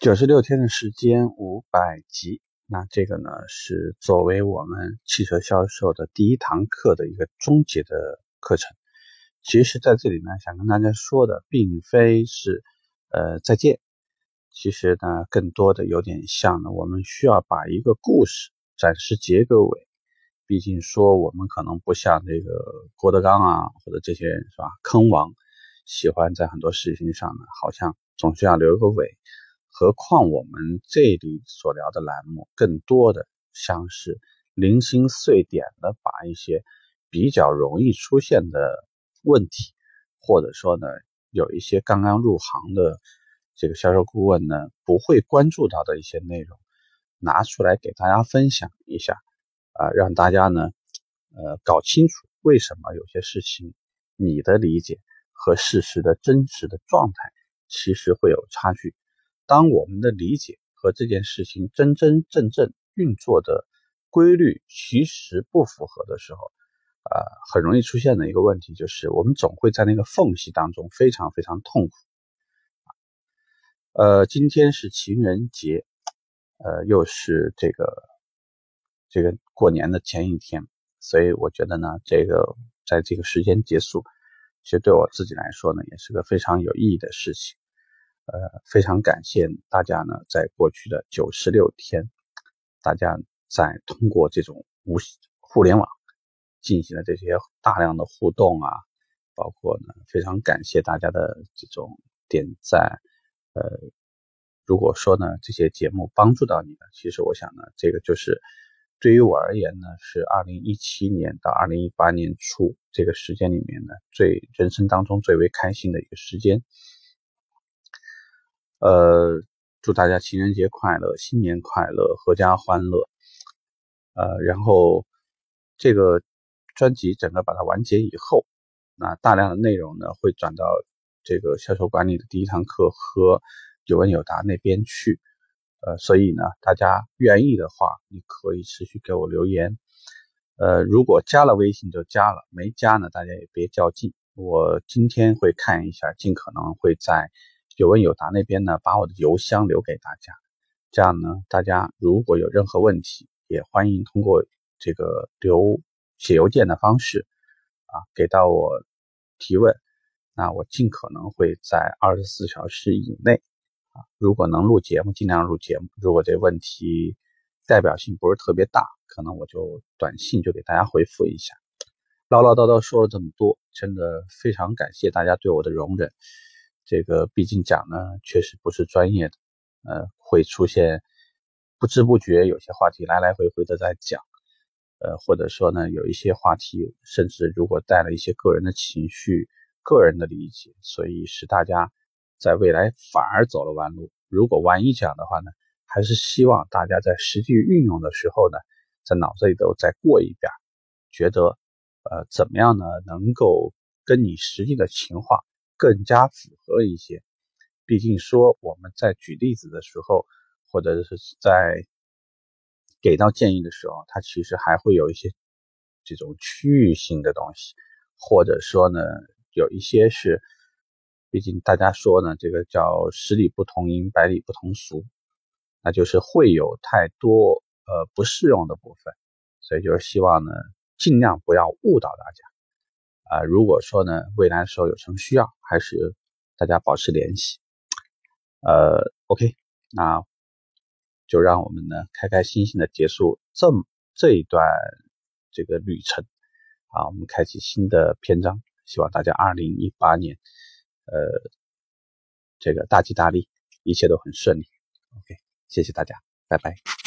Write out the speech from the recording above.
九十六天的时间，五百集。那这个呢，是作为我们汽车销售的第一堂课的一个终结的课程。其实，在这里呢，想跟大家说的，并非是呃再见。其实呢，更多的有点像呢，我们需要把一个故事暂时结个尾。毕竟说，我们可能不像这个郭德纲啊，或者这些人是吧？坑王喜欢在很多事情上呢，好像总是要留个尾。何况我们这里所聊的栏目，更多的像是零星碎点的，把一些比较容易出现的问题，或者说呢，有一些刚刚入行的这个销售顾问呢，不会关注到的一些内容，拿出来给大家分享一下，啊，让大家呢，呃，搞清楚为什么有些事情你的理解和事实的真实的状态其实会有差距。当我们的理解和这件事情真真正正运作的规律其实不符合的时候，啊，很容易出现的一个问题就是，我们总会在那个缝隙当中非常非常痛苦。呃，今天是情人节，呃，又是这个这个过年的前一天，所以我觉得呢，这个在这个时间结束，其实对我自己来说呢，也是个非常有意义的事情。呃，非常感谢大家呢，在过去的九十六天，大家在通过这种无互联网进行了这些大量的互动啊，包括呢，非常感谢大家的这种点赞。呃，如果说呢，这些节目帮助到你了，其实我想呢，这个就是对于我而言呢，是二零一七年到二零一八年初这个时间里面呢，最人生当中最为开心的一个时间。呃，祝大家情人节快乐，新年快乐，阖家欢乐。呃，然后这个专辑整个把它完结以后，那大量的内容呢会转到这个销售管理的第一堂课和有问有答那边去。呃，所以呢，大家愿意的话，你可以持续给我留言。呃，如果加了微信就加了，没加呢，大家也别较劲。我今天会看一下，尽可能会在。有问有答那边呢，把我的邮箱留给大家，这样呢，大家如果有任何问题，也欢迎通过这个留写邮件的方式啊，给到我提问。那我尽可能会在二十四小时以内啊，如果能录节目，尽量录节目。如果这问题代表性不是特别大，可能我就短信就给大家回复一下。唠唠叨叨说了这么多，真的非常感谢大家对我的容忍。这个毕竟讲呢，确实不是专业的，呃，会出现不知不觉有些话题来来回回的在讲，呃，或者说呢，有一些话题甚至如果带了一些个人的情绪、个人的理解，所以使大家在未来反而走了弯路。如果万一讲的话呢，还是希望大家在实际运用的时候呢，在脑子里头再过一遍，觉得呃怎么样呢，能够跟你实际的情况。更加符合一些，毕竟说我们在举例子的时候，或者是在给到建议的时候，它其实还会有一些这种区域性的东西，或者说呢，有一些是，毕竟大家说呢，这个叫十里不同音，百里不同俗，那就是会有太多呃不适用的部分，所以就是希望呢，尽量不要误导大家。啊，如果说呢，未来的时候有什么需要，还是大家保持联系。呃，OK，那就让我们呢开开心心的结束这这一段这个旅程啊，我们开启新的篇章。希望大家二零一八年，呃，这个大吉大利，一切都很顺利。OK，谢谢大家，拜拜。